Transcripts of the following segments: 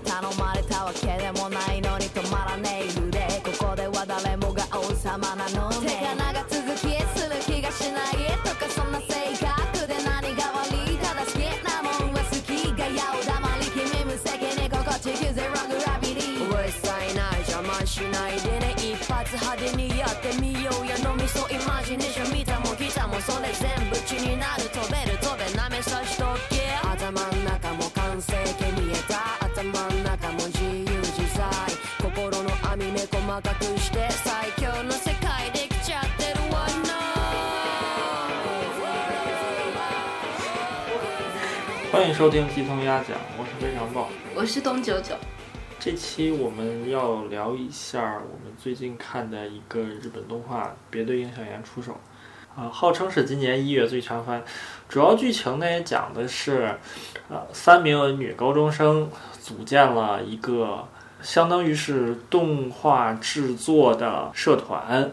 頼まれたわけでもないのに止まらねえ腕ここでは誰もが王様なのね。手が長続きする気がしないとかそんな性格で何が悪いただ好きなもんは好きがやお黙り君無責任心地ゼログラビリーうるさいな邪魔しないでね。一発派手にやってみようや。のみそイマジネーション見たも来たもそれ全部收听鸡同鸭讲，我是非常棒。我是东九九，这期我们要聊一下我们最近看的一个日本动画《别对应小岩出手》，啊，号称是今年一月最强番。主要剧情呢讲的是，呃，三名女高中生组建了一个相当于是动画制作的社团，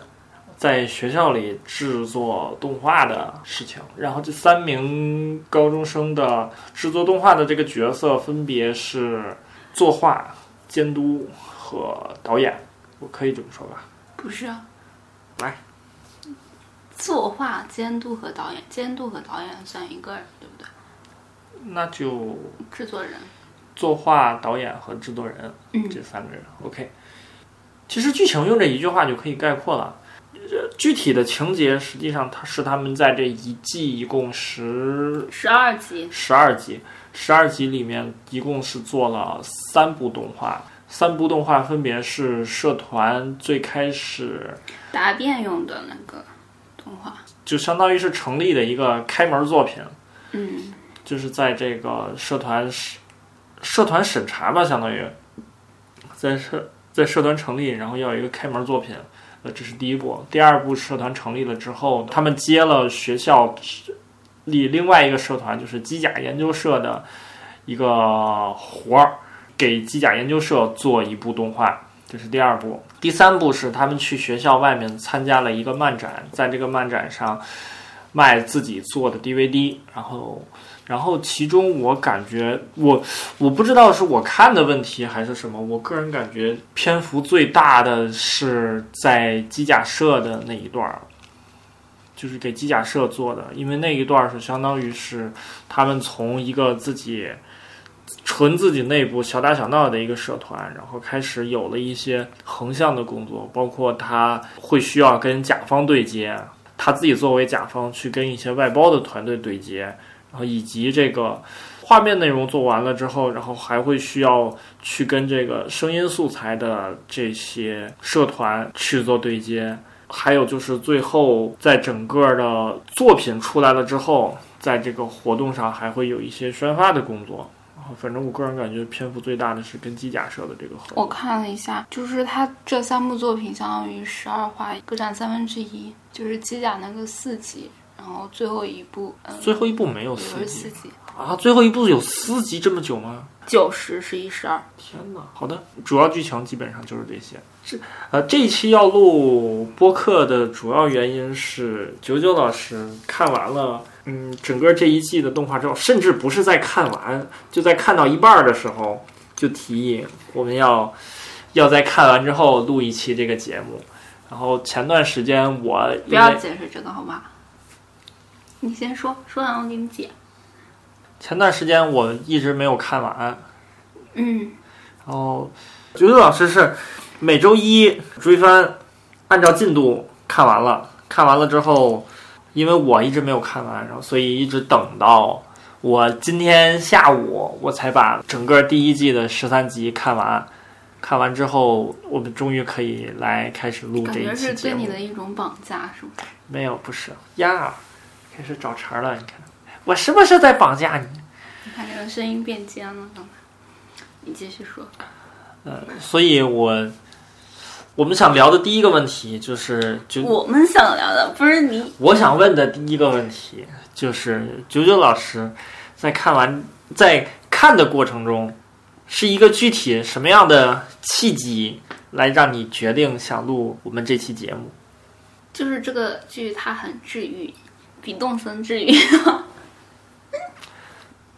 在学校里制作动画的事情。然后这三名高中生的制作动画的这个角色分别是作画、监督和导演，我可以这么说吧？不是啊，来，作画、监督和导演，监督和导演算一个人，对不对？那就制作人，作画、导演和制作人嗯这三个人。OK，其实剧情用这一句话就可以概括了。呃具体的情节实际上它是他们在这一季一共十十二集，十二集，十二集里面一共是做了三部动画，三部动画分别是社团最开始答辩用的那个动画，就相当于是成立的一个开门作品，嗯，就是在这个社团社社团审查吧，相当于。在社在社团成立，然后要有一个开门作品，这是第一步。第二步，社团成立了之后，他们接了学校里另外一个社团，就是机甲研究社的一个活儿，给机甲研究社做一部动画。这是第二步，第三步是他们去学校外面参加了一个漫展，在这个漫展上卖自己做的 DVD，然后然后其中我感觉我我不知道是我看的问题还是什么，我个人感觉篇幅最大的是在机甲社的那一段儿，就是给机甲社做的，因为那一段儿是相当于是他们从一个自己纯自己内部小打小闹的一个社团，然后开始有了一些横向的工作，包括他会需要跟甲方对接，他自己作为甲方去跟一些外包的团队对接。然后以及这个画面内容做完了之后，然后还会需要去跟这个声音素材的这些社团去做对接，还有就是最后在整个的作品出来了之后，在这个活动上还会有一些宣发的工作。然后反正我个人感觉篇幅最大的是跟机甲社的这个合作。我看了一下，就是他这三部作品相当于十二话各占三分之一，就是机甲那个四集，后最后一部，嗯，最后一部没有有四集集，啊！最后一部有四集这么久吗？九十十一十二，天哪！好的，主要剧情基本上就是这些。这呃，这一期要录播客的主要原因是九九老师看完了，嗯，整个这一季的动画之后，甚至不是在看完，就在看到一半儿的时候，就提议我们要要在看完之后录一期这个节目。然后前段时间我不要解释这个好吧？你先说，说完我给你解。前段时间我一直没有看完，嗯，然后橘子老师是每周一追番，按照进度看完了。看完了之后，因为我一直没有看完，然后所以一直等到我今天下午我才把整个第一季的十三集看完。看完之后，我们终于可以来开始录这一感觉期节目是对你。的一种绑架，是不是？没有，不是呀，开始找茬了。你看，我是不是在绑架你？你看这个声音变尖了，刚才。你继续说。呃，所以我我们想聊的第一个问题就是，就我们想聊的不是你，我想问的第一个问题就是，九九老师在看完在看的过程中，是一个具体什么样的契机来让你决定想录我们这期节目？就是这个剧它很治愈，比动森治愈。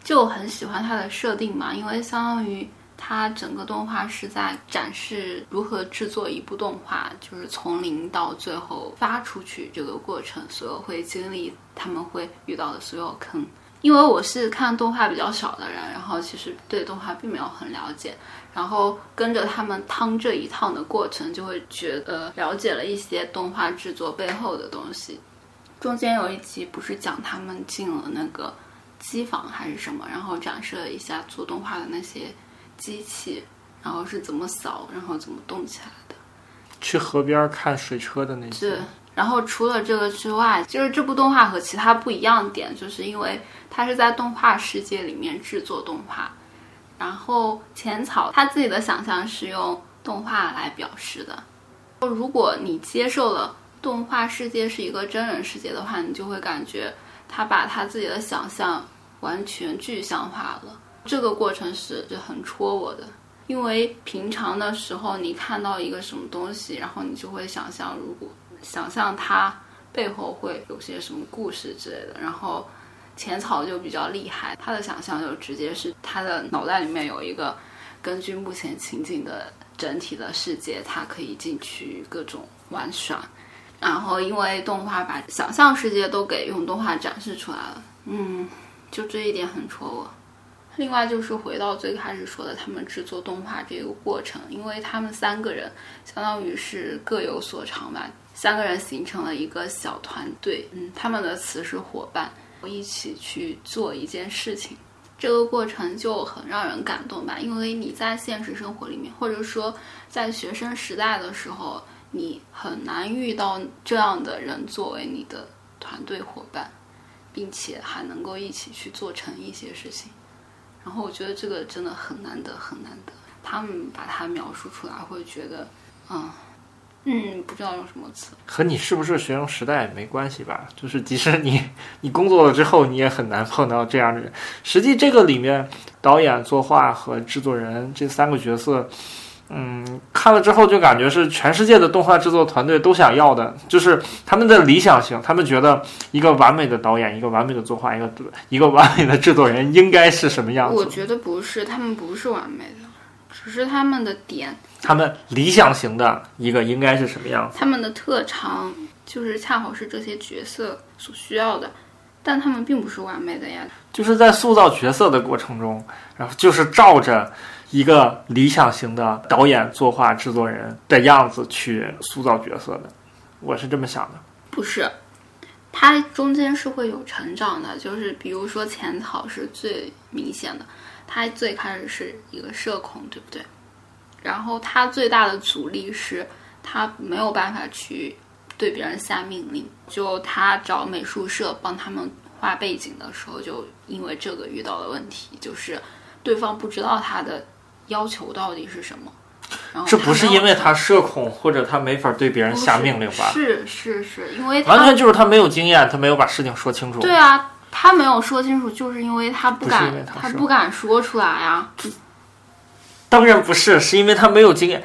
就很喜欢它的设定嘛，因为相当于它整个动画是在展示如何制作一部动画，就是从零到最后发出去这个过程，所有会经历他们会遇到的所有坑。因为我是看动画比较少的人，然后其实对动画并没有很了解，然后跟着他们趟这一趟的过程，就会觉得了解了一些动画制作背后的东西。中间有一集不是讲他们进了那个机房还是什么，然后展示了一下做动画的那些机器，然后是怎么扫，然后怎么动起来的。去河边看水车的那些对，，然后除了这个之外，就是这部动画和其他不一样的点，就是因为它是在动画世界里面制作动画，然后浅草他自己的想象是用动画来表示的。如果你接受了动画世界是一个真人世界的话，你就会感觉他把他自己的想象完全具象化了。这个过程是就很戳我的，因为平常的时候你看到一个什么东西，然后你就会想象，如果想象它背后会有些什么故事之类的。然后浅草就比较厉害，他的想象就直接是他的脑袋里面有一个根据目前情景的整体的世界，他可以进去各种玩耍。然后因为动画把想象世界都给用动画展示出来了，嗯，就这一点很戳我。另外就是回到最开始说的，他们制作动画这个过程，因为他们三个人相当于是各有所长吧，三个人形成了一个小团队，嗯，他们的词是伙伴，一起去做一件事情。这个过程就很让人感动吧，因为你在现实生活里面，或者说在学生时代的时候，你很难遇到这样的人作为你的团队伙伴，并且还能够一起去做成一些事情。然后我觉得这个真的很难得，很难得。他们把它描述出来，会觉得，嗯嗯，不知道用什么词。和你是不是学生时代没关系吧？就是即使你你工作了之后，你也很难碰到这样的人。实际这个里面，导演、作画和制作人这三个角色，嗯，看了之后就感觉是全世界的动画制作团队都想要的，就是他们的理想型，他们觉得一个完美的导演、一个完美的作画、一个一个完美的制作人应该是什么样子。我觉得不是，他们不是完美的，只是他们的点，他们理想型的一个应该是什么样子？他们的特长就是恰好是这些角色所需要的，但他们并不是完美的呀。就是在塑造角色的过程中，然后就是照着一个理想型的导演、作画、制作人的样子去塑造角色的，我是这么想的。不是，他中间是会有成长的，就是比如说浅草是最明显的，他最开始是一个社恐，对不对？然后他最大的阻力是他没有办法去对别人下命令，就他找美术社帮他们画背景的时候，就因为这个遇到了问题，就是对方不知道他的要求到底是什么。然后这不是因为他社恐或者他没法对别人下命令吧？是是是，因为他完全就是他没有经验，他没有把事情说清楚。对啊，他没有说清楚，就是因为他不敢，为他是不敢说出来啊。当然不是，是因为他没有经验。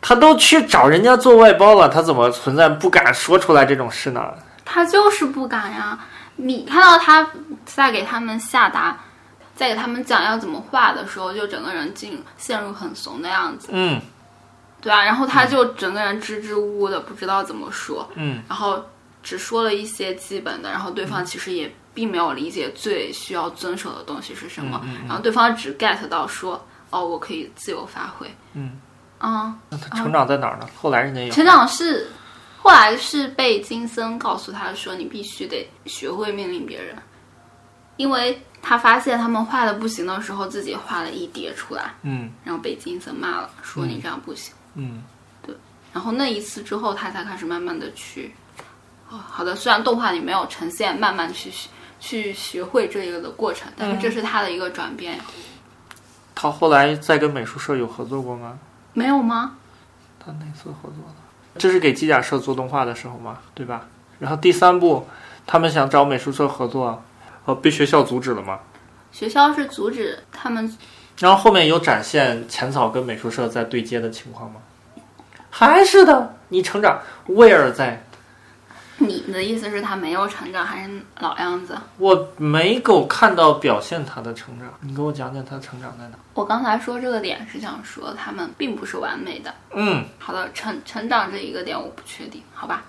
他都去找人家做外包了，他怎么存在不敢说出来这种事呢？他就是不敢呀。你看到他在给他们下达，在给他们讲要怎么画的时候，就整个人进陷入很怂的样子，嗯。对啊，然后他就整个人支支吾吾的，不知道怎么说，嗯，然后只说了一些基本的，然后对方其实也并没有理解最需要遵守的东西是什么，嗯然后对方只 get 到说，哦，我可以自由发挥，嗯，啊，那他成长在哪儿呢？后来人家有成长是后来是被金森告诉他说，你必须得学会命令别人，因为他发现他们画的不行的时候，自己画了一叠出来，嗯然后被金森骂了，说你这样不行。嗯对然后那一次之后，他才开始慢慢的去，哦，好的，虽然动画里没有呈现慢慢去学去学会这个的过程，但是这是他的一个转变，他后来再跟美术社有合作过吗？没有吗？他那次合作的？这是给机甲社做动画的时候嘛，对吧？然后第三部，他们想找美术社合作，哦，被学校阻止了吗。学校是阻止他们，然后后面有展现浅草跟美术社在对接的情况吗？还是的，你成长威尔在，你的意思是他没有成长，还是老样子？我没够看到表现他的成长，你给我讲讲他成长在哪？我刚才说这个点是想说他们并不是完美的。嗯，好的，成成长这一个点我不确定，好吧？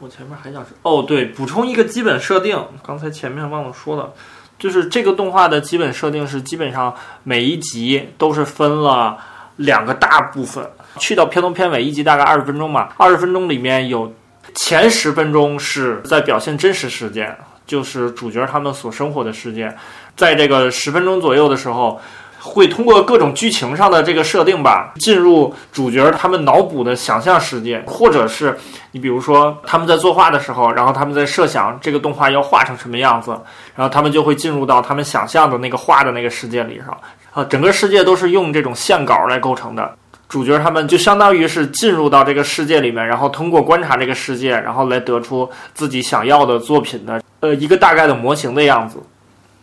我前面还想说，哦，对，补充一个基本设定，刚才前面忘了说了，就是这个动画的基本设定是基本上每一集都是分了两个大部分，去到片头片尾，一集大概二十分钟吧，二十分钟里面有前十分钟是在表现真实事件，就是主角他们所生活的世界，在这个十分钟左右的时候。会通过各种剧情上的这个设定吧，进入主角他们脑补的想象世界，或者是你比如说他们在作画的时候，然后他们在设想这个动画要画成什么样子，然后他们就会进入到他们想象的那个画的那个世界里上。啊，整个世界都是用这种线稿来构成的，主角他们就相当于是进入到这个世界里面，然后通过观察这个世界，然后来得出自己想要的作品的呃一个大概的模型的样子。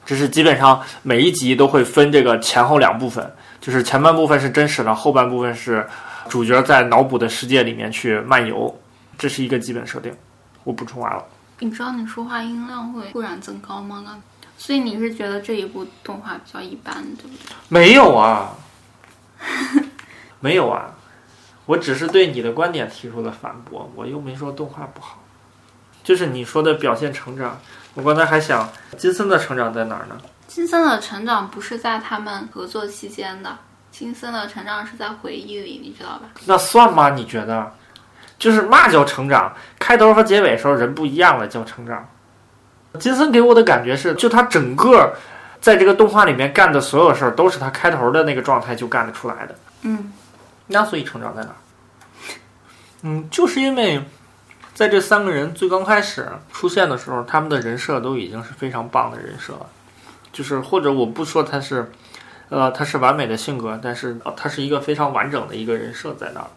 这是基本上每一集都会分这个前后两部分，就是前半部分是真实的，后半部分是主角在脑补的世界里面去漫游。这是一个基本设定，我补充完了。你知道你说话音量会突然增高吗？刚，所以你是觉得这一部动画比较一般，对不对？没有啊，没有啊，我只是对你的观点提出了反驳，我又没说动画不好，就是你说的表现成长。我刚才还想，金森的成长在哪儿呢？金森的成长不是在他们合作期间的，金森的成长是在回忆里，你知道吧？那算吗？你觉得？就是嘛叫成长？开头和结尾时候人不一样了叫成长。金森给我的感觉是，就他整个在这个动画里面干的所有事儿，都是他开头的那个状态就干得出来的。嗯，那所以成长在哪儿？嗯，就是因为。在这三个人最刚开始出现的时候，他们的人设都已经是非常棒的人设了。就是或者我不说他是，呃，他是完美的性格，但是他是一个非常完整的一个人设在那儿。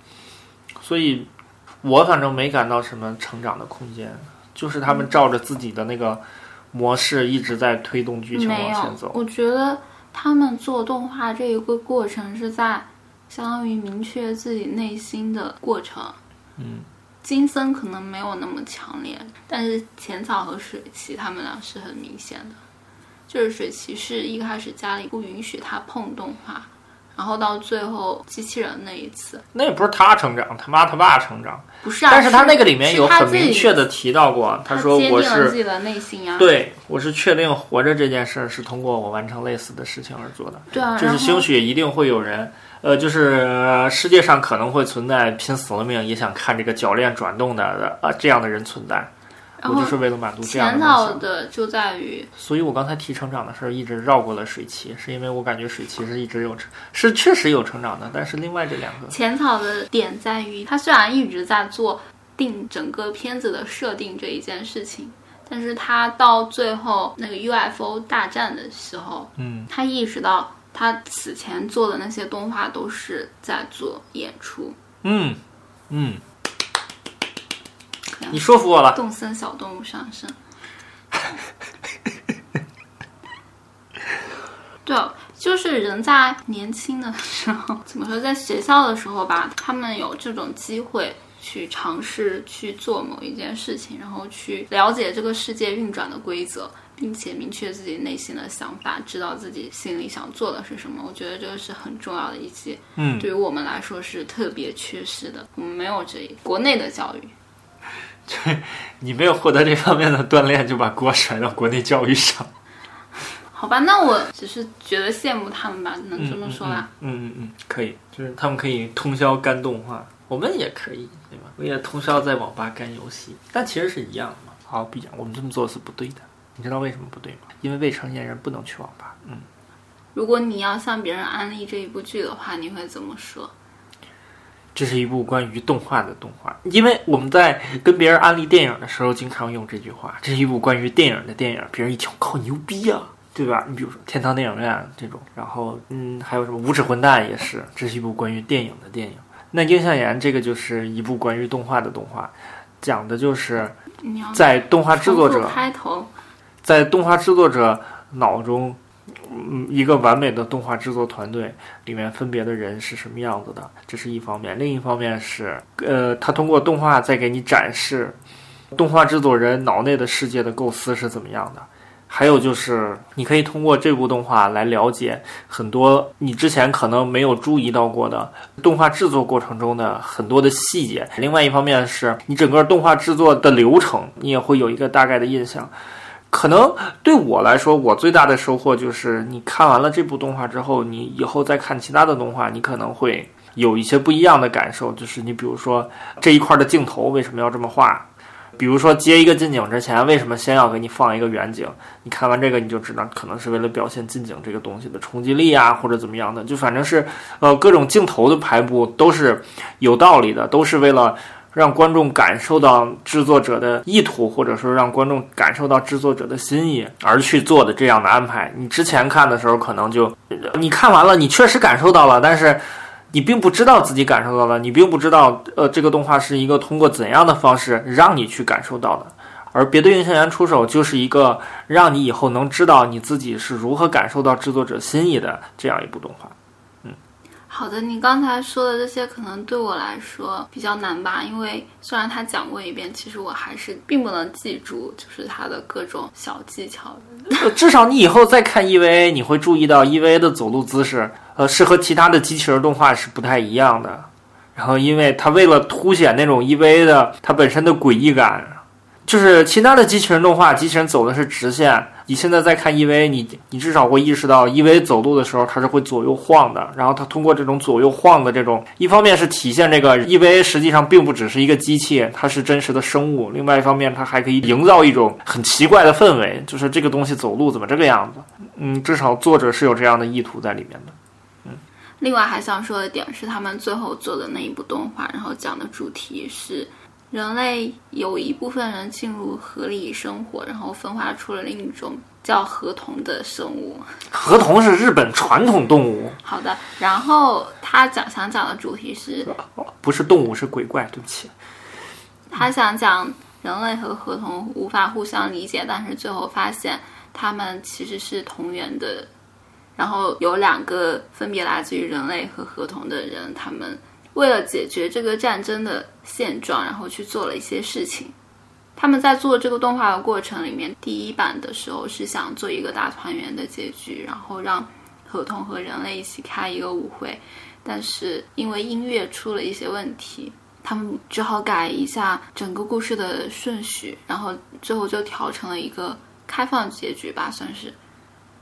所以，我反正没感到什么成长的空间，就是他们照着自己的那个模式一直在推动剧情往前走。我觉得他们做动画这一个过程是在相当于明确自己内心的过程。嗯。金森可能没有那么强烈，但是浅草和水崎他们俩是很明显的。就是水崎是一开始家里不允许他碰动画，然后到最后机器人那一次，那也不是他成长，他妈他爸成长。不是啊，但是他那个里面有很明确的提到过，他说我是自己的内心呀。对，我是确定活着这件事儿是通过我完成类似的事情而做的。对啊，就是兴许一定会有人。呃，就是世界上可能会存在拼死了命也想看这个铰链转动的呃这样的人存在，我就是为了满足这样的梦想。的就在于，所以我刚才提成长的事儿一直绕过了水崎，是因为我感觉水崎是一直有成，是确实有成长的，但是另外这两个浅草的点在于，他虽然一直在做定整个片子的设定这一件事情，但是他到最后那个 UFO 大战的时候，嗯，他意识到。他此前做的那些动画都是在做演出。嗯嗯，你说服我了。动森小动物上身。对，就是人在年轻的时候，怎么说，在学校的时候吧，他们有这种机会去尝试去做某一件事情，然后去了解这个世界运转的规则。并且明确自己内心的想法，知道自己心里想做的是什么。我觉得这个是很重要的一些，嗯，对于我们来说是特别缺失的。我们没有这国内的教育，你没有获得这方面的锻炼，就把锅甩到国内教育上。好吧，那我只是觉得羡慕他们吧，能这么说吧？嗯嗯嗯，可以，就是他们可以通宵干动画，我们也可以，对吧？我也通宵在网吧干游戏，但其实是一样的嘛。好，不一样，我们这么做是不对的。你知道为什么不对吗？因为未成年人不能去网吧。嗯，如果你要向别人安利这一部剧的话，你会怎么说？这是一部关于动画的动画，因为我们在跟别人安利电影的时候，经常用这句话。这是一部关于电影的电影，别人一听，靠，牛逼啊，对吧？你比如说《天堂电影院》这种，然后嗯，还有什么《无耻混蛋》也是，这是一部关于电影的电影。那《印象岩》这个就是一部关于动画的动画，讲的就是在动画制作者开头。在动画制作者脑中嗯，一个完美的动画制作团队里面分别的人是什么样子的，这是一方面；另一方面是，呃，他通过动画再给你展示动画制作人脑内的世界的构思是怎么样的。还有就是，你可以通过这部动画来了解很多你之前可能没有注意到过的动画制作过程中的很多的细节。另外一方面是你整个动画制作的流程，你也会有一个大概的印象。可能对我来说，我最大的收获就是，你看完了这部动画之后，你以后再看其他的动画，你可能会有一些不一样的感受。就是你比如说这一块的镜头为什么要这么画？比如说接一个近景之前，为什么先要给你放一个远景？你看完这个你就知道，可能是为了表现近景这个东西的冲击力啊，或者怎么样的。就反正是，呃，各种镜头的排布都是有道理的，都是为了让观众感受到制作者的意图，或者说让观众感受到制作者的心意而去做的这样的安排。你之前看的时候，可能就你看完了，你确实感受到了，但是。你并不知道自己感受到了，你并不知道，呃，这个动画是一个通过怎样的方式让你去感受到的。而别的运行员出手就是一个让你以后能知道你自己是如何感受到制作者心意的这样一部动画。好的，你刚才说的这些可能对我来说比较难吧，因为虽然他讲过一遍，其实我还是并不能记住，就是他的各种小技巧。至少你以后再看 EVA，你会注意到 EVA 的走路姿势，呃，是和其他的机器人动画是不太一样的。然后，因为它为了凸显那种 EVA 的它本身的诡异感，就是其他的机器人动画，机器人走的是直线。你现在再看 EVA，你你至少会意识到 EVA 走路的时候它是会左右晃的。然后它通过这种左右晃的这种，一方面是体现这个 EVA 实际上并不只是一个机器，它是真实的生物；另外一方面，它还可以营造一种很奇怪的氛围，就是这个东西走路怎么这个样子？嗯，至少作者是有这样的意图在里面的。嗯另外还想说的点是，他们最后做的那一部动画，然后讲的主题是人类有一部分人进入河里生活，然后分化出了另一种叫河童的生物。河童是日本传统动物，好的，然后他讲想讲的主题是，不是动物，是鬼怪。对不起，他想讲人类和河童无法互相理解，但是最后发现他们其实是同源的。然后有两个分别来自于人类和河童的人，他们为了解决这个战争的现状，然后去做了一些事情。他们在做这个动画的过程里面，第一版的时候是想做一个大团圆的结局，然后让合同和人类一起开一个舞会，但是因为音乐出了一些问题，他们只好改一下整个故事的顺序，然后最后就调成了一个开放结局吧，算是。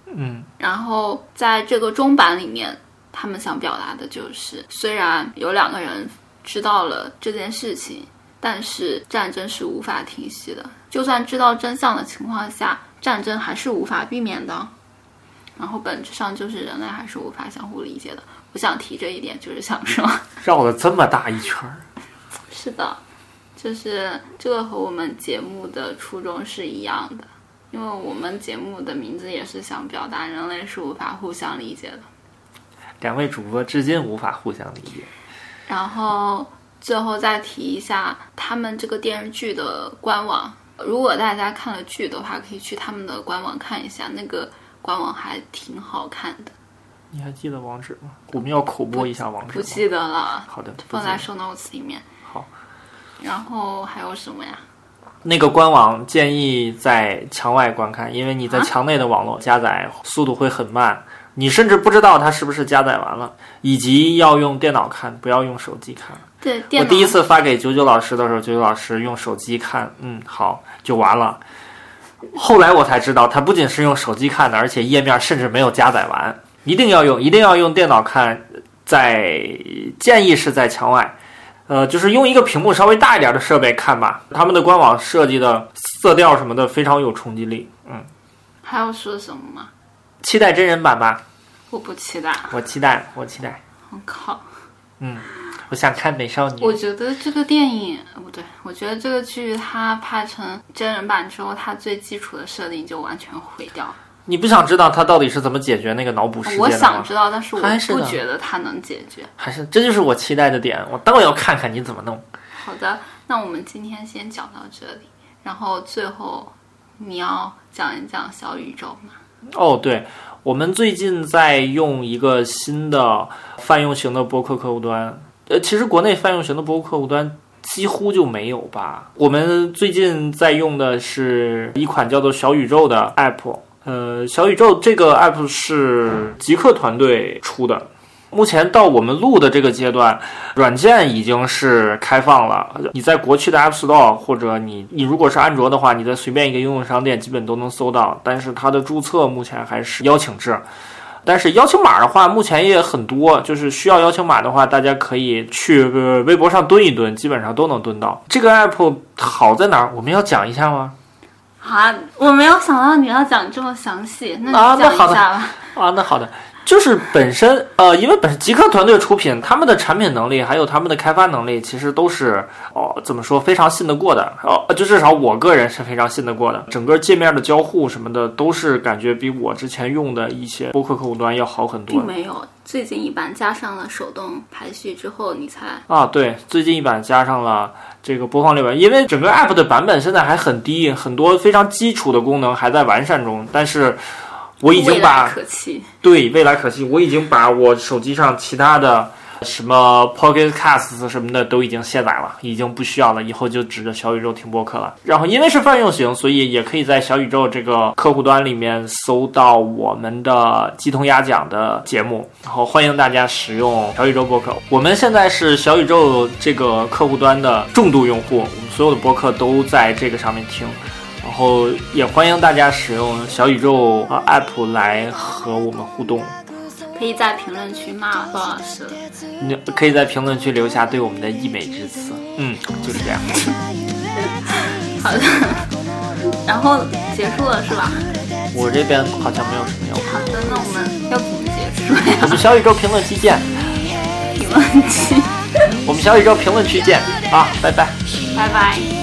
嗯，然后在这个中版里面，他们想表达的就是，虽然有两个人知道了这件事情，但是战争是无法停息的。就算知道真相的情况下，战争还是无法避免的。然后本质上就是人类还是无法相互理解的。我想提这一点，就是想说，绕了这么大一圈儿。是的，就是这个和我们节目的初衷是一样的。因为我们节目的名字也是想表达人类是无法互相理解的。两位主播至今无法互相理解。然后最后再提一下他们这个电视剧的官网，如果大家看了剧的话，可以去他们的官网看一下，那个官网还挺好看的。你还记得网址吗？我们要口播一下网址吗。不记得了，好的，放在 show notes 里面。好。然后还有什么呀？那个官网建议在墙外观看，因为你在啊墙内的网络加载速度会很慢，你甚至不知道它是不是加载完了，以及要用电脑看，不要用手机看。对，电我第一次发给九九老师的时候，九九老师用手机看，嗯，好就完了。后来我才知道，它不仅是用手机看的，而且页面甚至没有加载完。一定要用，一定要用电脑看，在建议是在墙外，呃，就是用一个屏幕稍微大一点的设备看吧。他们的官网设计的色调什么的非常有冲击力，嗯，还要说什么吗？期待真人版吧，我不期待。我期待，我期待，我靠！嗯我想看美少女。我觉得这个电影呃不对，我觉得这个剧它拍成真人版之后，它最基础的设定就完全毁掉了。你不想知道他到底是怎么解决那个脑补世界的吗？我想知道，但是我不觉得它能解决。还是这就是我期待的点，我倒要看看你怎么弄。好的，那我们今天先讲到这里，然后最后你要讲一讲小宇宙吗？哦，对，我们最近在用一个新的泛用型的博客客户端。呃，其实国内泛用型的博客客户端几乎就没有吧。我们最近在用的是一款叫做小宇宙的 app。呃，小宇宙这个 app 是极客团队出的。目前到我们录的这个阶段，软件已经是开放了。你在国区的 App Store 或者你你如果是安卓的话，你在随便一个应用商店基本都能搜到。但是它的注册目前还是邀请制。但是邀请码的话，目前也很多。就是需要邀请码的话，大家可以去微博上蹲一蹲，基本上都能蹲到。这个 app 好在哪儿？我们要讲一下吗？啊，我没有想到你要讲这么详细，那啊，你讲一那好的下吧。啊，那好的，就是本身呃，因为本身极客团队出品，他们的产品能力还有他们的开发能力，其实都是哦，怎么说非常信得过的哦，就至少我个人是非常信得过的。整个界面的交互什么的，都是感觉比我之前用的一些播客客户端要好很多并。没有，最近一版加上了手动排序之后，你才啊，对，最近一版加上了这个播放列表，因为整个 App 的版本现在还很低，很多非常基础的功能还在完善中，但是我已经未把来可期。对未来可期，我已经把我手机上其他的什么 Pocket Casts 什么的都已经卸载了，已经不需要了，以后就指着小宇宙听播客了。然后因为是泛用型，所以也可以在小宇宙这个客户端里面搜到我们的鸡同鸭讲的节目，然后欢迎大家使用小宇宙播客。我们现在是小宇宙这个客户端的重度用户，我们所有的播客都在这个上面听。然后也欢迎大家使用小宇宙和 app 来和我们互动。可以在评论区骂鲍老师了。你可以在评论区留下对我们的溢美之词。嗯，就是这样。好的，然后结束了是吧？我这边好像没有什么要说。好的，那我们要怎么结束呀？我们小宇宙评论区见，评论区，我们小宇宙评论区见啊，拜拜。拜拜。